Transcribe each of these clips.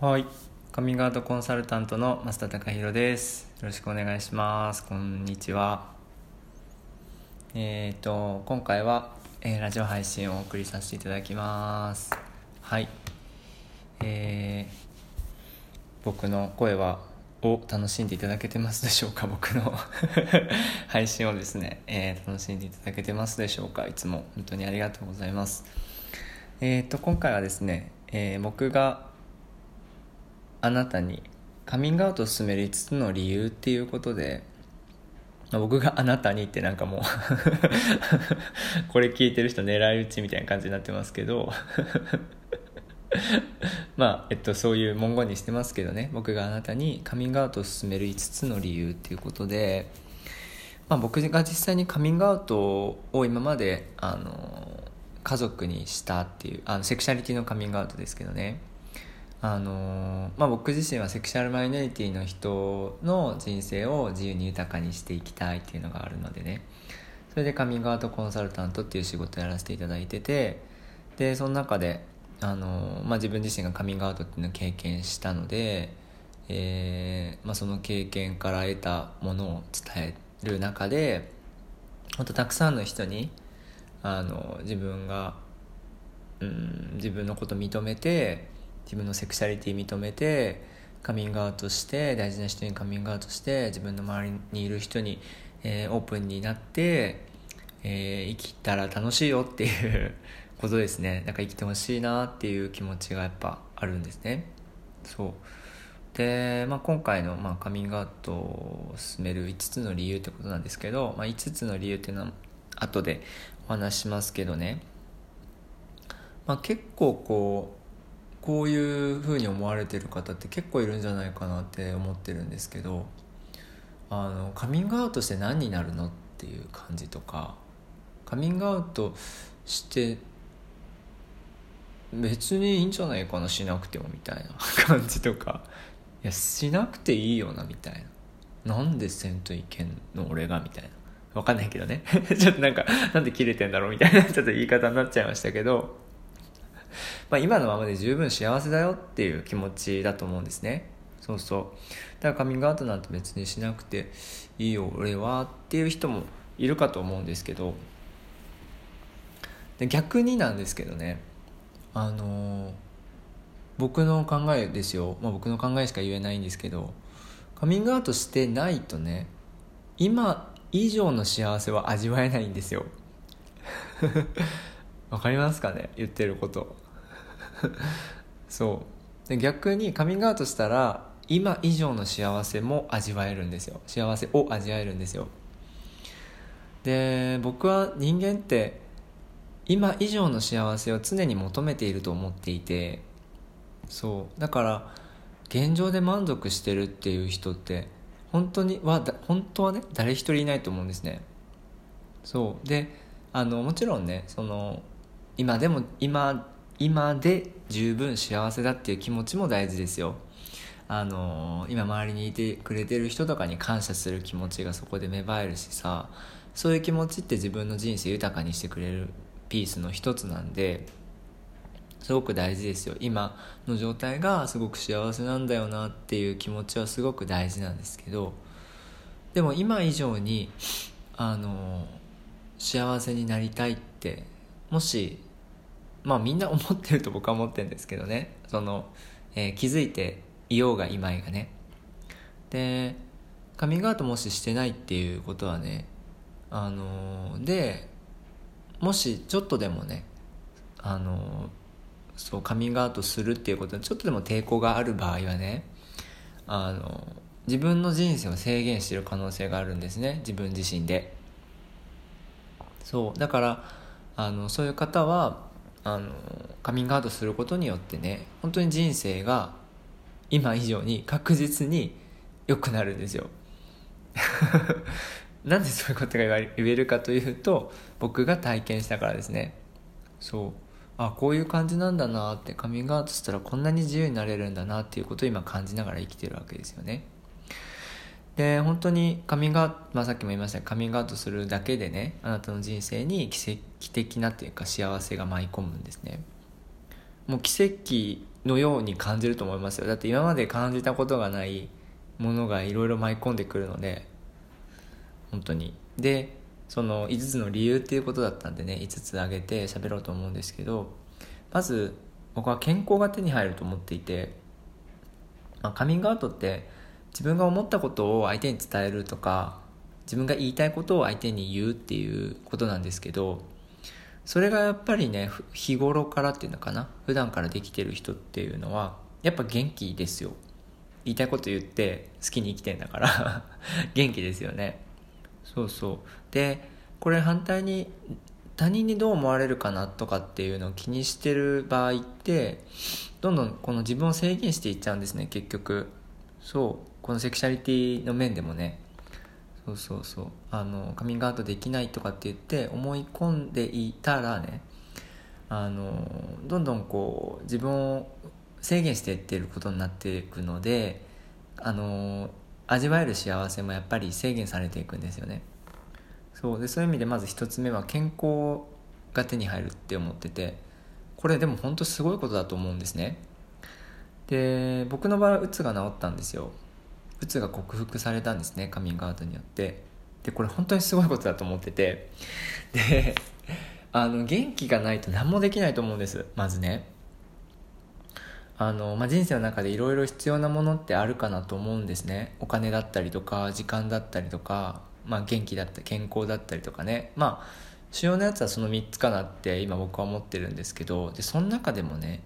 はい。カミングアウトコンサルタントの増田貴弘です。よろしくお願いします。こんにちは。えっ、と、今回は、えーラジオ配信をお送りさせていただきます。はい。えー僕の声は、を楽しんでいただけてますでしょうか？僕の配信をですね、えー楽しんでいただけてますでしょうか？いつも本当にありがとうございます。えっ、と、今回はですね、えー僕があなたにカミングアウトを進める5つの理由っていうことでま僕が あなたにってなんかもう これ聞いてる人狙い撃ちみたいな感じになってますけど まあえっとそういう文言にしてますけどね。僕があなたにカミングアウトを進める5つの理由っていうことで、まあ、僕が実際にカミングアウトを今まであの家族にしたっていうあのセクシャリティのカミングアウトですけどね。あのまあ、僕自身はセクシャルマイノリティの人の人生を自由に豊かにしていきたいっていうのがあるのでね。それでカミングアウトコンサルタントっていう仕事をやらせていただいてて。でその中であの、まあ、自分自身がカミングアウトっていうのを経験したので、えーまあ、その経験から得たものを伝える中で本当たくさんの人にあの自分が、うん、自分のこと認めて自分のセクシャリティ認めてカミングアウトして大事な人にカミングアウトして自分の周りにいる人に、えーオープンになって、えー生きたら楽しいよっていう ことですね。だか生きてほしいなっていう気持ちがやっぱあるんですね。そう。で、まあ、今回の、まあ、カミングアウトを進める5つの理由ってことなんですけど、まあ、5つの理由っていうのは後でお話ししますけどね、まあ、結構こうこういうふうに思われてる方って結構いるんじゃないかなって思ってるんですけどあのカミングアウトして何になるのっていう感じとかカミングアウトして別にいいんじゃないかなしなくてもみたいな感じとか いやしなくていいよなみたいな。なんでせんといけんの俺がみたいな。わかんないけどね。ちょっとなんかなんで切れてんだろうみたいなちょっと言い方になっちゃいましたけどまあ、今のままで十分幸せだよっていう気持ちだと思うんですね。そうそう。だからカミングアウトなんて別にしなくていいよ俺はっていう人もいるかと思うんですけど。で逆になんですけどね。あのー僕の考えですよ、まあ、僕の考えしか言えないんですけど。カミングアウトしてないとね今以上の幸せは味わえないんですよ。わかりますかね？言ってること。そう。で逆にカミングアウトしたら今以上の幸せも味わえるんですよ。幸せを味わえるんですよ。で僕は人間って今以上の幸せを常に求めていると思っていてそう。だから現状で満足してるっていう人って本当には本当はね誰一人いないと思うんですね。そう。であのもちろんねその今でも今今で十分幸せだっていう気持ちも大事ですよ。あの今周りにいてくれてる人とかに感謝する気持ちがそこで芽生えるしさそういう気持ちって自分の人生豊かにしてくれるピースの一つなんですごく大事ですよ。今の状態がすごく幸せなんだよなっていう気持ちはすごく大事なんですけどでも今以上にあの幸せになりたいってもしまあみんな思ってると僕は思ってるんですけどね。その、えー気づいていようがいまいがね。でカミングアウトもししてないっていうことはねあのでもしちょっとでもねあのそうカミングアウトするっていうことにちょっとでも抵抗がある場合はねあの自分の人生を制限してる可能性があるんですね。自分自身で。そうだからあのそういう方はあのカミングアウトすることによってね本当に人生が今以上に確実に良くなるんですよ。なんでそういうことが言えるかというと僕が体験したからですね。そう。あこういう感じなんだなってカミングアウトしたらこんなに自由になれるんだなっていうことを今感じながら生きてるわけですよね。で本当にカミングアウト、まあ、さっきも言いましたカミングアウトするだけでねあなたの人生に奇跡的なっていうか幸せが舞い込むんですね。もう奇跡のように感じると思いますよ。だって今まで感じたことがないものがいろいろ舞い込んでくるので本当に。でその5つの理由っていうことだったんでね5つ挙げて喋ろうと思うんですけどまず僕は健康が手に入ると思っていて、まあ、カミングアウトって自分が思ったことを相手に伝えるとか自分が言いたいことを相手に言うっていうことなんですけどそれがやっぱりね日頃からっていうのかな普段からできてる人っていうのはやっぱ元気ですよ。言いたいこと言って好きに生きてんだから 元気ですよね。そうそう。でこれ反対に他人にどう思われるかなとかっていうのを気にしてる場合ってどんどんこの自分を制限していっちゃうんですね結局。そう。このセクシャリティの面でもねそうそうそうあのカミングアウトできないとかって言って思い込んでいたらねあのどんどんこう自分を制限していってることになっていくのであの味わえる幸せもやっぱり制限されていくんですよね。そうでそういう意味でまず1つ目は健康が手に入るって思っててこれでも本当すごいことだと思うんですね。で僕の場合うつが治ったんですよ。うつが克服されたんですねカミングアウトによって。でこれ本当にすごいことだと思ってて。であの元気がないと何もできないと思うんですまずね。あの、まあ、人生の中でいろいろ必要なものってあるかなと思うんですね。お金だったりとか時間だったりとか、まあ、元気だったり健康だったりとかね。まあ主要なやつはその3つかなって今僕は思ってるんですけど。でその中でもね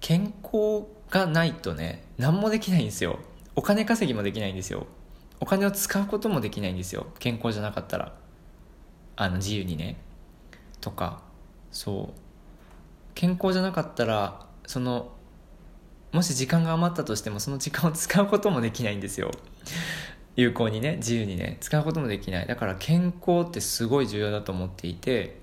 健康がないとね何もできないんですよ。お金稼ぎもできないんですよ。お金を使うこともできないんですよ。健康じゃなかったら。あの自由にね。とか。そう。健康じゃなかったらそのもし時間が余ったとしてもその時間を使うこともできないんですよ。有効にね。自由にね。使うこともできない。だから健康ってすごい重要だと思っていて。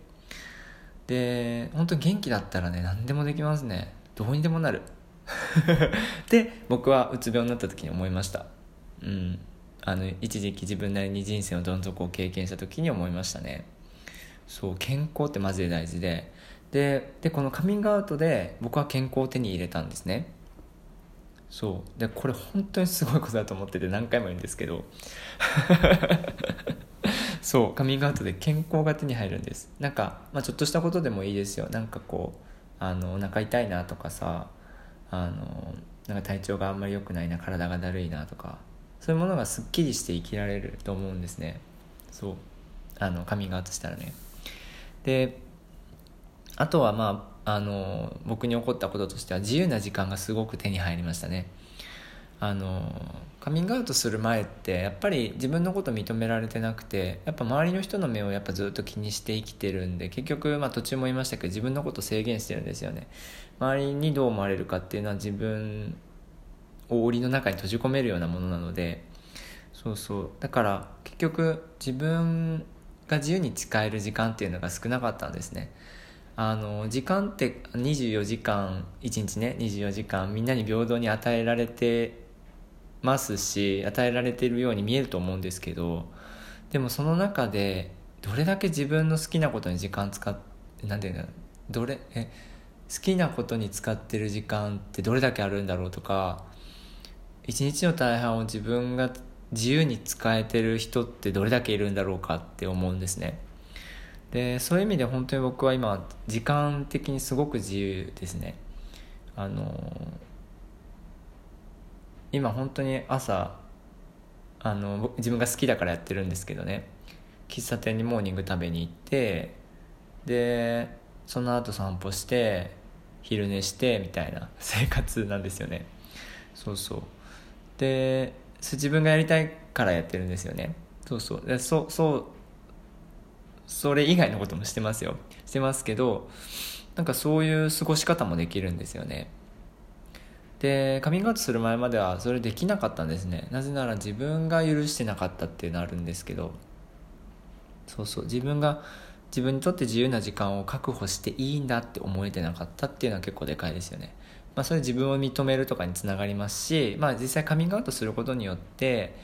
で本当に元気だったらね何でもできますね。どうにでもなる。で僕はうつ病になった時に思いました。うん。あの一時期自分なりに人生のどん底を経験した時に思いましたね。そう健康ってマジで大事で。ででこのカミングアウトで僕は健康を手に入れたんですね。そう。でこれ本当にすごいことだと思ってて何回も言うんですけど。そうカミングアウトで健康が手に入るんです。なんか、まあ、ちょっとしたことでもいいですよ。なんかこうあのお腹痛いなとかさあのなんか体調があんまり良くないな体がだるいなとかそういうものがすっきりして生きられると思うんですね。そう。あのカミングアウトしたらね。であとはまああの僕に起こったこととしては自由な時間がすごく手に入りましたね。あのカミングアウトする前ってやっぱり自分のこと認められてなくてやっぱ周りの人の目をやっぱずっと気にして生きてるんで結局、まあ、途中も言いましたけど自分のこと制限してるんですよね。周りにどう思われるかっていうのは自分を檻の中に閉じ込めるようなものなのでそうそう。だから結局自分が自由に使える時間っていうのが少なかったんですね。あの時間って24時間1日ね24時間みんなに平等に与えられてますし与えられてるように見えると思うんですけどでもその中でどれだけ自分の好きなことに時間使って何て言うんだろうどれえ好きなことに使ってる時間ってどれだけあるんだろうとか一日の大半を自分が自由に使えてる人ってどれだけいるんだろうかって思うんですね。でそういう意味で本当に僕は今時間的にすごく自由ですね。あの今本当に朝あの自分が好きだからやってるんですけどね。喫茶店にモーニング食べに行ってでその後散歩して昼寝してみたいな 生活なんですよね。そうそう。で自分がやりたいからやってるんですよね。そうそう。でそそうそれ以外のこともしてますよ。してますけどなんかそういう過ごし方もできるんですよね。でカミングアウトする前まではそれできなかったんですね。なぜなら自分が許してなかったっていうのあるんですけど。そうそう。自分が自分にとって自由な時間を確保していいんだって思えてなかったっていうのは結構でかいですよね。まあそれ自分を認めるとかにつながりますしまあ実際カミングアウトすることによって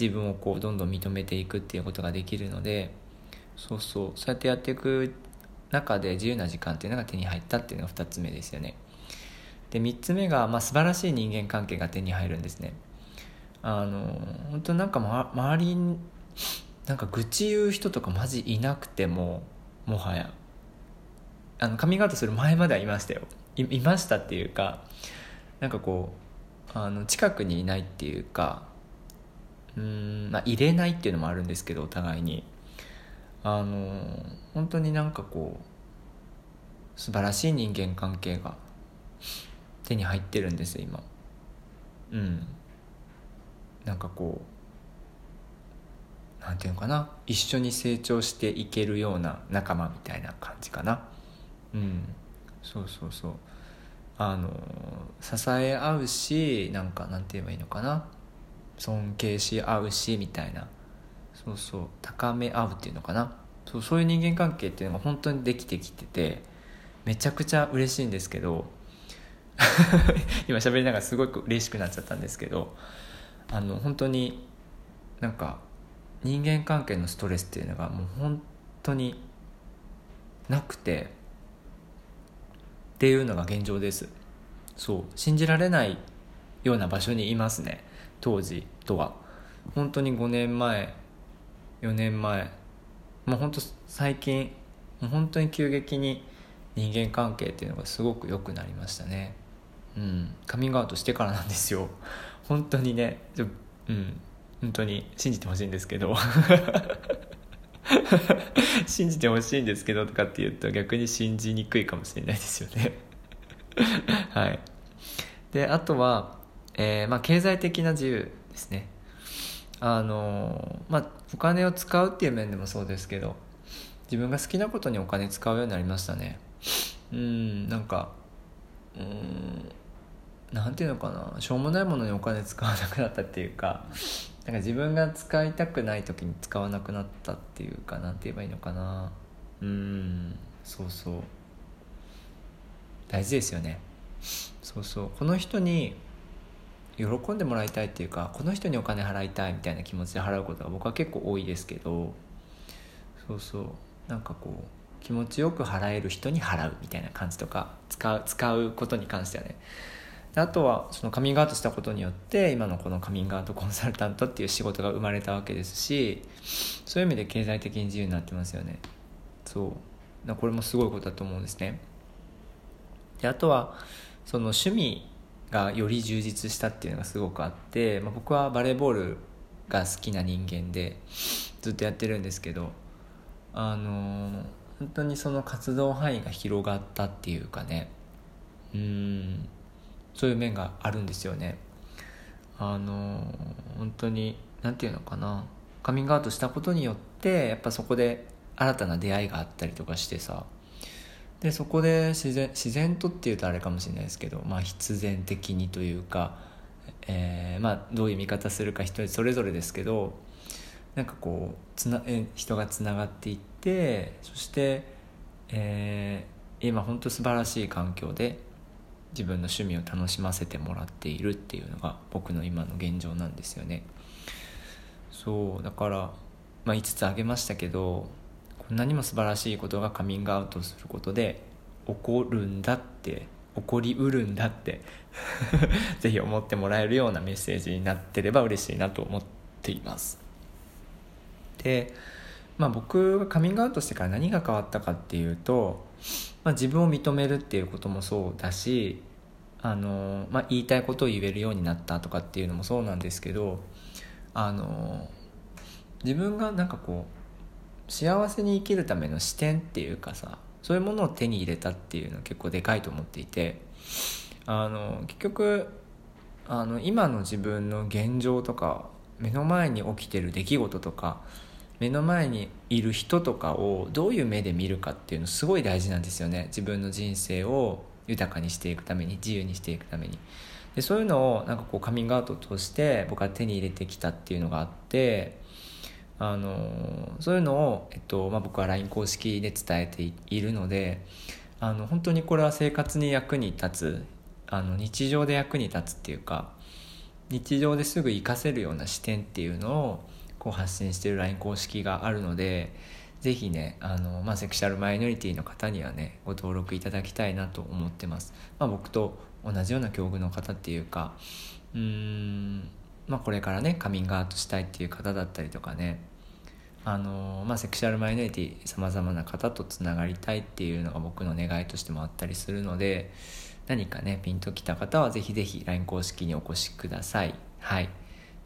自分をこうどんどん認めていくっていうことができるのでそうそう。そうやってやっていく中で自由な時間っていうのが手に入ったっていうのが2つ目ですよね。で3つ目が、まあ、素晴らしい人間関係が手に入るんですね。あの本当なんか、ま、周りになんか愚痴言う人とかマジいなくてももはや。あのカミングアウトする前まではいましたよ。いましたっていうかなんかこうあの近くにいないっていうかうんまあ入れないっていうのもあるんですけどお互いに。あの本当になんかこう素晴らしい人間関係が手に入ってるんです今。うん。なんかこうなんていうのかな？一緒に成長していけるような仲間みたいな感じかな。うん。そうそうそう。あの支え合うしなんかなんて言えばいいのかな？尊敬し合うしみたいな。そうそう。高め合うっていうのかな？そうそういう人間関係っていうのが本当にできてきててめちゃくちゃ嬉しいんですけど 今喋りながらすごく嬉しくなっちゃったんですけどあの本当になんか人間関係のストレスっていうのがもう本当になくてっていうのが現状です。そう。信じられないような場所にいますね。当時とは。本当に5年前4年前。もう本当最近もう本当に急激に人間関係っていうのがすごく良くなりましたね。うん。カミングアウトしてからなんですよ。本当にね。うん。本当に信じてほしいんですけど。信じてほしいんですけどとかって言うと逆に信じにくいかもしれないですよね。はい。であとは、えーまあ、経済的な自由ですね。あのまあお金を使うっていう面でもそうですけど自分が好きなことにお金使うようになりましたね。うんなんかうんなんていうのかな。しょうもないものにお金使わなくなったっていうかなんか自分が使いたくない時に使わなくなったっていうかなんて言えばいいのかな。うんそうそう。大事ですよね。そうそう。この人に喜んでもらいたいっていうかこの人にお金払いたいみたいな気持ちで払うことが僕は結構多いですけどそうそう。なんかこう気持ちよく払える人に払うみたいな感じとか使う使うことに関してはね。あとはそのカミングアウトしたことによって今のこのカミングアウトコンサルタントっていう仕事が生まれたわけですしそういう意味で経済的に自由になってますよね。そう。これもすごいことだと思うんですね。であとはその趣味がより充実したっていうのがすごくあって、まあ、僕はバレーボールが好きな人間でずっとやってるんですけどあの本当にその活動範囲が広がったっていうかね。うん。そういう面があるんですよね。あの本当に何て言うのかな。カミングアウトしたことによってやっぱそこで新たな出会いがあったりとかしてさ。でそこで自然自然とっていうとあれかもしれないですけど、まあ、必然的にというか、えー、まあ、どういう見方するか人それぞれですけどなんかこうつな人がつながっていってそして、えー、今本当素晴らしい環境で自分の趣味を楽しませてもらっているっていうのが僕の今の現状なんですよね。そうだから、まあ、5つ挙げましたけどこんなにも素晴らしいことがカミングアウトすることで起こるんだって起こりうるんだって ぜひ思ってもらえるようなメッセージになってれば嬉しいなと思っています。で、まあ、僕がカミングアウトしてから何が変わったかっていうとまあ、自分を認めるっていうこともそうだしあの、まあ、言いたいことを言えるようになったとかっていうのもそうなんですけどあの自分がなんかこう幸せに生きるための視点っていうかさそういうものを手に入れたっていうのは結構でかいと思っていてあの結局あの今の自分の現状とか目の前に起きてる出来事とか目の前にいる人とかをどういう目で見るかっていうのすごい大事なんですよね。自分の人生を豊かにしていくために自由にしていくために。でそういうのをなんかこうカミングアウトとして僕は手に入れてきたっていうのがあってあのそういうのを、えっとまあ、僕は LINE 公式で伝えているのであの本当にこれは生活に役に立つあの日常で役に立つっていうか日常ですぐ活かせるような視点っていうのをこう発信してる LINE 公式があるのでぜひねあの、まあ、セクシャルマイノリティの方にはねご登録いただきたいなと思ってます、まあ、僕と同じような境遇の方っていうかうーんまあこれからねカミングアウトしたいっていう方だったりとかねあのまあ、セクシュアルマイノリティさまざまな方とつながりたいっていうのが僕の願いとしてもあったりするので何かねピンときた方はぜひぜひ LINE 公式にお越しください。はい。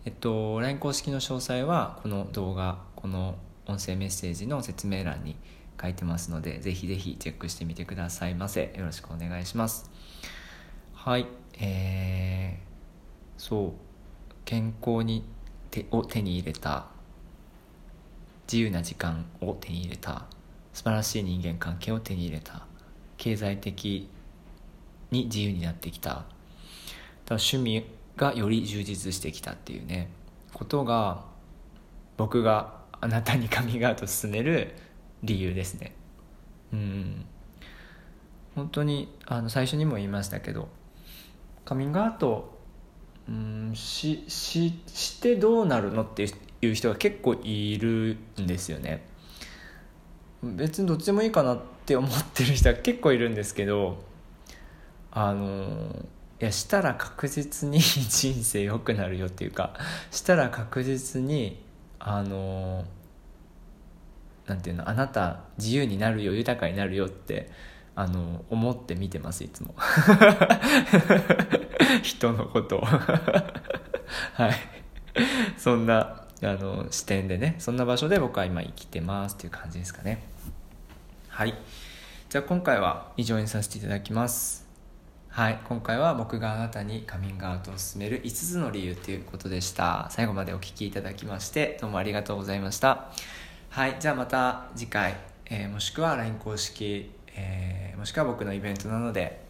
えっと LINE 公式の詳細はこの動画この音声メッセージの説明欄に書いてますのでぜひぜひチェックしてみてくださいませ。よろしくお願いします。はい。えー、そう。健康に手を手に入れた自由な時間を手に入れた素晴らしい人間関係を手に入れた経済的に自由になってきた。趣味がより充実してきたっていうねことが僕があなたにカミングアウト進める理由ですね。うん。本当にあの最初にも言いましたけどカミングアウトうんしししてどうなるのっていう人が結構いるんですよね。別にどっちでもいいかなって思ってる人は結構いるんですけどあのいやしたら確実に 人生良くなるよっていうかしたら確実にあのなんていうのあなた自由になるよ豊かになるよってあの思って見てますいつも。人のことを。はい。そんなあの視点でねそんな場所で僕は今生きてますっていう感じですかね。はい。じゃあ今回は以上にさせていただきます。はい今回は僕があなたにカミングアウトを進める5つの理由ということでした。最後までお聴きいただきましてどうもありがとうございました。はいじゃあまた次回、えー、もしくは LINE 公式、えー、もしくは僕のイベントなので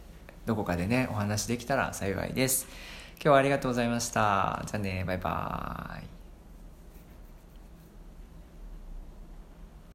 どこかでねお話できたら幸いです。今日はありがとうございました。じゃあねバイバーイ。